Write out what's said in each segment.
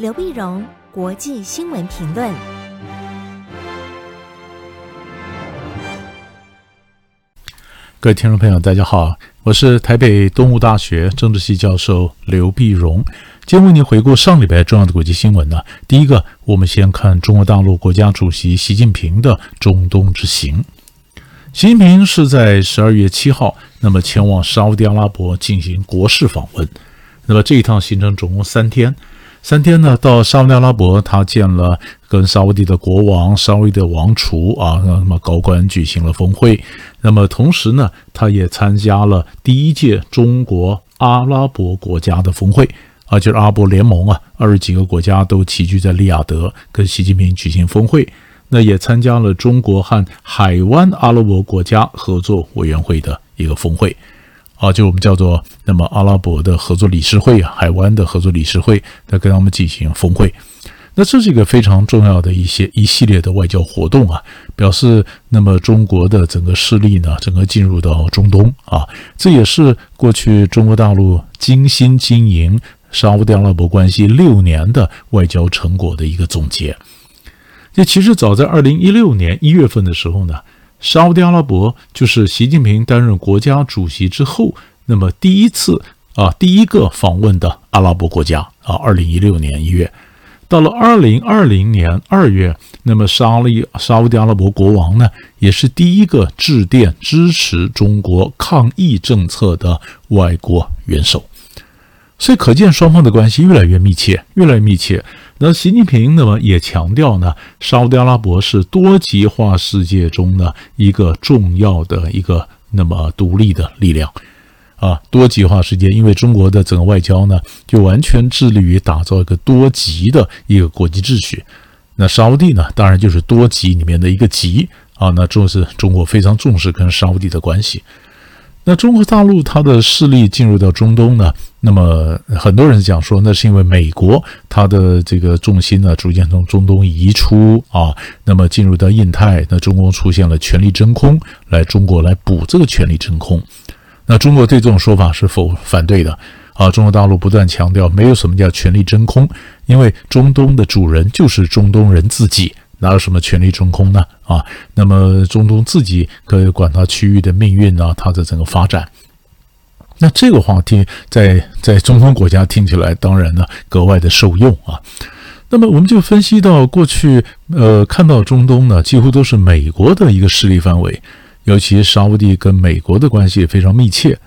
刘碧荣，国际新闻评论。各位听众朋友，大家好，我是台北东吴大学政治系教授刘碧荣。今天为您回顾上礼拜重要的国际新闻呢。第一个，我们先看中国大陆国家主席习近平的中东之行。习近平是在十二月七号，那么前往沙乌地阿拉伯进行国事访问。那么这一趟行程总共三天。三天呢，到沙乌地阿拉伯，他见了跟沙乌地的国王、沙乌地的王储啊，那么高官举行了峰会。那么同时呢，他也参加了第一届中国阿拉伯国家的峰会啊，就是阿拉伯联盟啊，二十几个国家都齐聚在利雅得，跟习近平举行峰会。那也参加了中国和海湾阿拉伯国家合作委员会的一个峰会。啊，就我们叫做那么阿拉伯的合作理事会啊，海湾的合作理事会，在跟他们进行峰会。那这是一个非常重要的一些一系列的外交活动啊，表示那么中国的整个势力呢，整个进入到中东啊，这也是过去中国大陆精心经营沙乌地阿拉伯关系六年的外交成果的一个总结。这其实早在二零一六年一月份的时候呢。沙乌地阿拉伯就是习近平担任国家主席之后，那么第一次啊，第一个访问的阿拉伯国家啊。二零一六年一月，到了二零二零年二月，那么沙利沙乌地阿拉伯国王呢，也是第一个致电支持中国抗疫政策的外国元首。所以可见双方的关系越来越密切，越来越密切。那习近平那么也强调呢，沙乌地阿拉伯是多极化世界中的一个重要的一个那么独立的力量啊。多极化世界，因为中国的整个外交呢，就完全致力于打造一个多极的一个国际秩序。那沙乌地呢，当然就是多极里面的一个极啊。那这是中国非常重视跟沙乌地的关系。那中国大陆它的势力进入到中东呢？那么很多人讲说，那是因为美国它的这个重心呢，逐渐从中东移出啊，那么进入到印太，那中国出现了权力真空，来中国来补这个权力真空。那中国对这种说法是否反对的啊？中国大陆不断强调，没有什么叫权力真空，因为中东的主人就是中东人自己。哪有什么权力真空呢？啊，那么中东自己可以管它区域的命运啊，它的整个发展。那这个话题在在中东国家听起来，当然呢格外的受用啊。那么我们就分析到过去，呃，看到中东呢几乎都是美国的一个势力范围，尤其沙乌地跟美国的关系也非常密切。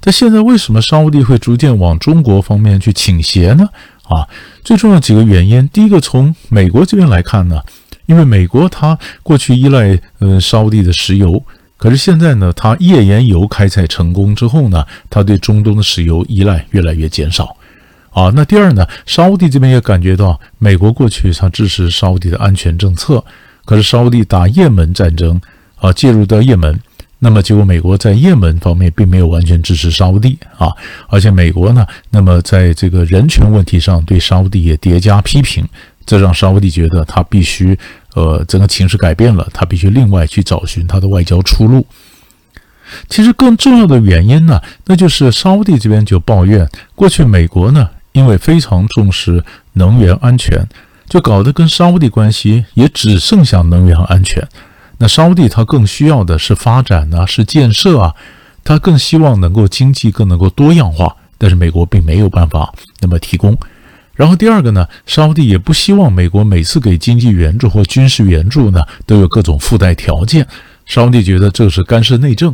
但现在为什么沙乌地会逐渐往中国方面去倾斜呢？啊，最重要几个原因，第一个从美国这边来看呢。因为美国它过去依赖嗯沙乌地的石油，可是现在呢，它页岩油开采成功之后呢，它对中东的石油依赖越来越减少。啊，那第二呢，沙乌地这边也感觉到美国过去它支持沙乌地的安全政策，可是沙乌地打也门战争啊，介入到也门，那么结果美国在也门方面并没有完全支持沙乌地啊，而且美国呢，那么在这个人权问题上对沙乌地也叠加批评。这让沙乌地觉得他必须，呃，整个情势改变了，他必须另外去找寻他的外交出路。其实更重要的原因呢，那就是沙乌地这边就抱怨，过去美国呢，因为非常重视能源安全，就搞得跟沙乌地关系也只剩下能源和安全。那沙乌地他更需要的是发展啊，是建设啊，他更希望能够经济更能够多样化，但是美国并没有办法那么提供。然后第二个呢，沙乌地也不希望美国每次给经济援助或军事援助呢都有各种附带条件。沙乌地觉得这是干涉内政，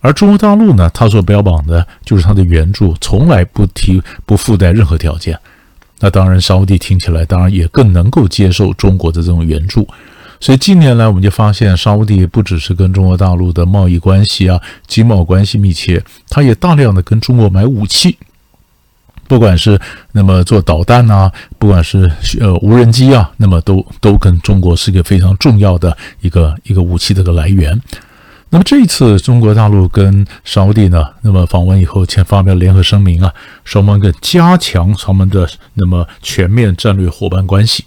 而中国大陆呢，他所标榜的就是他的援助从来不提不附带任何条件。那当然，沙乌地听起来当然也更能够接受中国的这种援助。所以近年来我们就发现，沙乌地不只是跟中国大陆的贸易关系啊、经贸关系密切，他也大量的跟中国买武器。不管是那么做导弹啊，不管是呃无人机啊，那么都都跟中国是一个非常重要的一个一个武器的个来源。那么这一次中国大陆跟沙乌地呢，那么访问以后，签发表联合声明啊，双方更加强他们的那么全面战略伙伴关系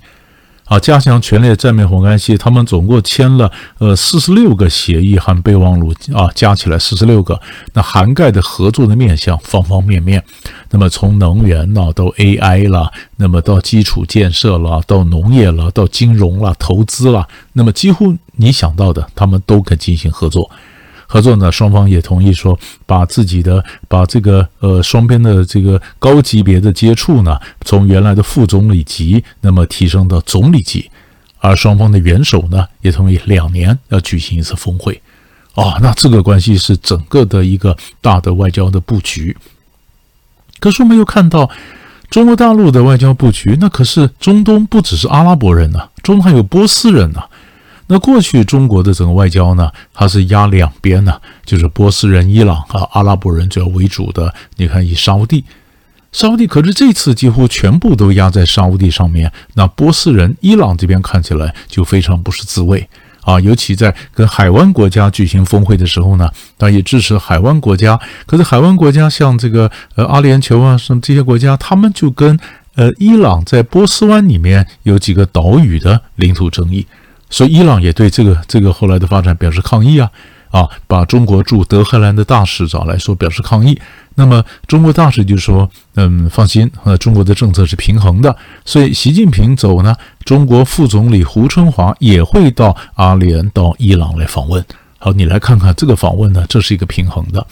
啊，加强全面战略伙伴关系，他们总共签了呃四十六个协议和备忘录啊，加起来四十六个，那涵盖的合作的面向方方面面。那么从能源呢到 AI 了，那么到基础建设了，到农业了，到金融了，投资了，那么几乎你想到的，他们都可进行合作。合作呢，双方也同意说，把自己的把这个呃双边的这个高级别的接触呢，从原来的副总理级，那么提升到总理级，而双方的元首呢，也同意两年要举行一次峰会，啊，那这个关系是整个的一个大的外交的布局。可是我们又看到中国大陆的外交布局，那可是中东不只是阿拉伯人呐、中东还有波斯人呐、那过去中国的整个外交呢，它是压两边呢，就是波斯人、伊朗和阿拉伯人主要为主的。你看，以沙乌地，沙乌地，可是这次几乎全部都压在沙乌地上面。那波斯人、伊朗这边看起来就非常不是滋味啊。尤其在跟海湾国家举行峰会的时候呢，他也支持海湾国家。可是海湾国家像这个呃阿联酋啊什么这些国家，他们就跟呃伊朗在波斯湾里面有几个岛屿的领土争议。所以伊朗也对这个这个后来的发展表示抗议啊啊，把中国驻德黑兰的大使找来说表示抗议。那么中国大使就说：“嗯，放心，呃，中国的政策是平衡的。所以习近平走呢，中国副总理胡春华也会到阿联到伊朗来访问。好，你来看看这个访问呢，这是一个平衡的。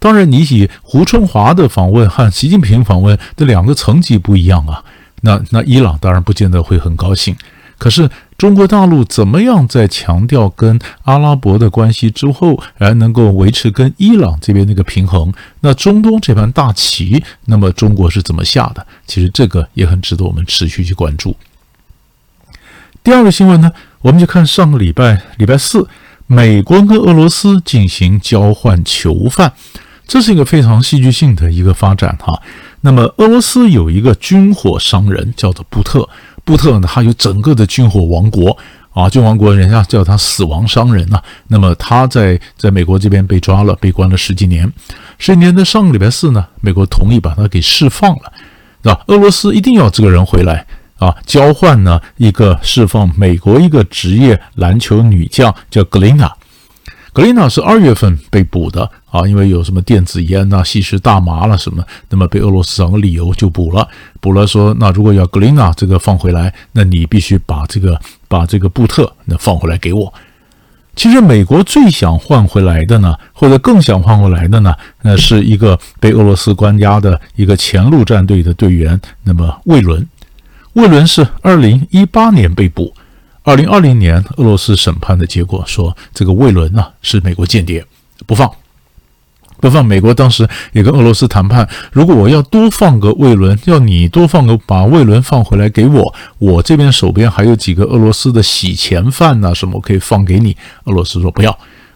当然，你以胡春华的访问和习近平访问这两个层级不一样啊。那那伊朗当然不见得会很高兴。可是。中国大陆怎么样在强调跟阿拉伯的关系之后，来能够维持跟伊朗这边那个平衡？那中东这盘大棋，那么中国是怎么下的？其实这个也很值得我们持续去关注。第二个新闻呢，我们就看上个礼拜礼拜四，美国跟俄罗斯进行交换囚犯，这是一个非常戏剧性的一个发展哈。那么俄罗斯有一个军火商人叫做布特。布特呢，他有整个的军火王国啊，军王国人家叫他“死亡商人”呐。那么他在在美国这边被抓了，被关了十几年。十几年的上个礼拜四呢，美国同意把他给释放了，是吧？俄罗斯一定要这个人回来啊，交换呢一个释放美国一个职业篮球女将叫格琳娜。格琳娜是二月份被捕的啊，因为有什么电子烟呐、吸食大麻了什么，那么被俄罗斯找个理由就捕了。补了说，那如果要格琳娜这个放回来，那你必须把这个把这个布特那放回来给我。其实美国最想换回来的呢，或者更想换回来的呢，那是一个被俄罗斯关押的一个前陆战队的队员，那么魏伦。魏伦是二零一八年被捕。二零二零年，俄罗斯审判的结果说，这个魏伦呢是美国间谍，不放，不放。美国当时也跟俄罗斯谈判，如果我要多放个魏伦，要你多放个，把魏伦放回来给我，我这边手边还有几个俄罗斯的洗钱犯呐，什么可以放给你。俄罗斯说不要，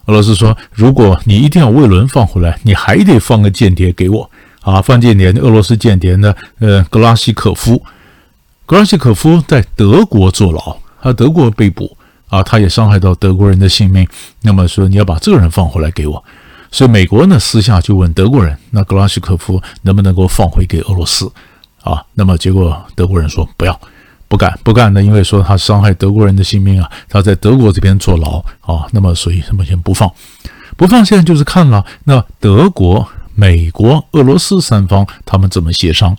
俄罗斯说，如果你一定要魏伦放回来，你还得放个间谍给我啊，放间谍，俄罗斯间谍呢，呃，格拉西可夫，格拉西可夫在德国坐牢。他德国被捕啊，他也伤害到德国人的性命。那么说你要把这个人放回来给我，所以美国呢私下就问德国人，那格拉西科夫能不能够放回给俄罗斯啊？那么结果德国人说不要，不敢，不干呢，因为说他伤害德国人的性命啊，他在德国这边坐牢啊。那么所以他们先不放，不放。现在就是看了那德国、美国、俄罗斯三方他们怎么协商。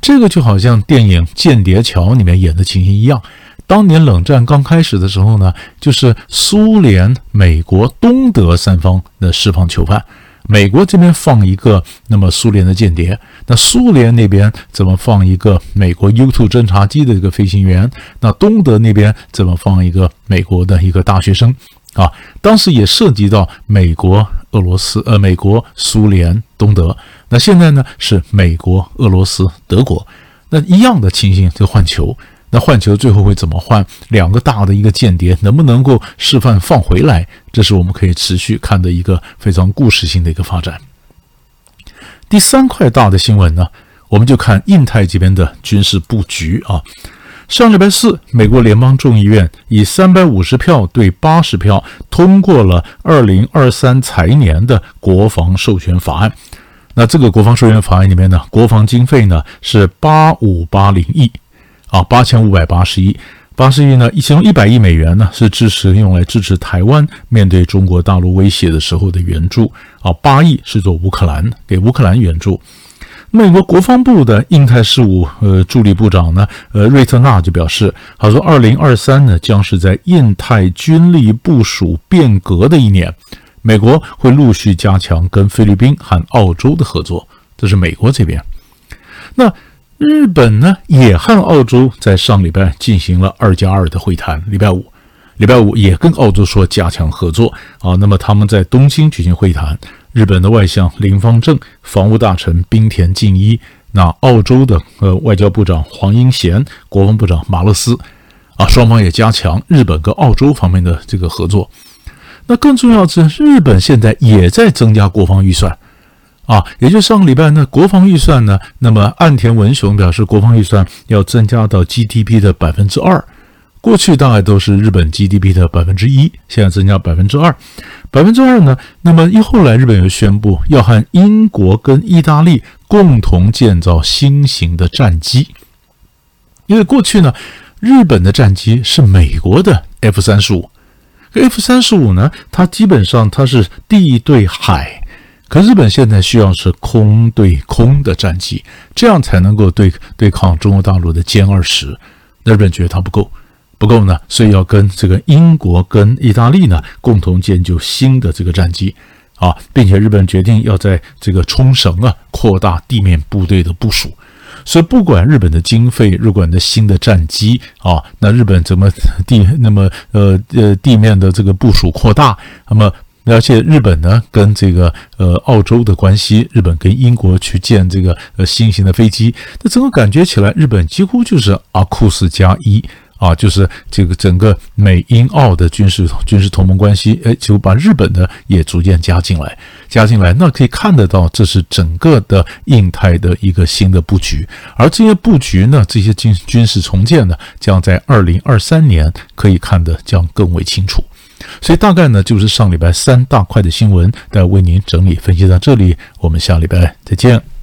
这个就好像电影《间谍桥》里面演的情形一样。当年冷战刚开始的时候呢，就是苏联、美国、东德三方的释放囚犯，美国这边放一个那么苏联的间谍，那苏联那边怎么放一个美国 U2 侦察机的一个飞行员？那东德那边怎么放一个美国的一个大学生？啊，当时也涉及到美国、俄罗斯，呃，美国、苏联、东德。那现在呢是美国、俄罗斯、德国，那一样的情形就换球。那换球最后会怎么换？两个大的一个间谍能不能够示范放回来？这是我们可以持续看的一个非常故事性的一个发展。第三块大的新闻呢，我们就看印太这边的军事布局啊。上礼拜四，美国联邦众议院以三百五十票对八十票通过了二零二三财年的国防授权法案。那这个国防授权法案里面呢，国防经费呢是八五八零亿。啊，八千五百八十亿，八十亿呢，其中一百亿美元呢是支持用来支持台湾面对中国大陆威胁的时候的援助啊，八亿是做乌克兰给乌克兰援助。美国国防部的印太事务呃助理部长呢，呃瑞特纳就表示，他说二零二三呢将是在印太军力部署变革的一年，美国会陆续加强跟菲律宾和澳洲的合作，这是美国这边。那。日本呢，也和澳洲在上礼拜进行了二加二的会谈。礼拜五，礼拜五也跟澳洲说加强合作啊。那么他们在东京举行会谈，日本的外相林芳正、防务大臣滨田靖一，那澳洲的呃外交部长黄英贤、国防部长马勒斯啊，双方也加强日本跟澳洲方面的这个合作。那更重要的是，日本现在也在增加国防预算。啊，也就上个礼拜呢，国防预算呢，那么岸田文雄表示，国防预算要增加到 GDP 的百分之二。过去大概都是日本 GDP 的百分之一，现在增加百分之二。百分之二呢，那么一后来日本又宣布要和英国跟意大利共同建造新型的战机，因为过去呢，日本的战机是美国的 F 三十五，F 三十五呢，它基本上它是地对海。可日本现在需要是空对空的战机，这样才能够对对抗中国大陆的歼二十。那日本觉得它不够，不够呢，所以要跟这个英国跟意大利呢共同建就新的这个战机啊，并且日本决定要在这个冲绳啊扩大地面部队的部署。所以不管日本的经费，日本的新的战机啊，那日本怎么地那么呃呃地面的这个部署扩大，那么。而且日本呢，跟这个呃澳洲的关系，日本跟英国去建这个呃新型的飞机，那整个感觉起来，日本几乎就是阿库斯加一啊，就是这个整个美英澳的军事军事同盟关系，哎，就把日本呢也逐渐加进来，加进来，那可以看得到，这是整个的印太的一个新的布局，而这些布局呢，这些军军事重建呢，将在二零二三年可以看得将更为清楚。所以大概呢，就是上礼拜三大块的新闻，待为您整理分析到这里。我们下礼拜再见。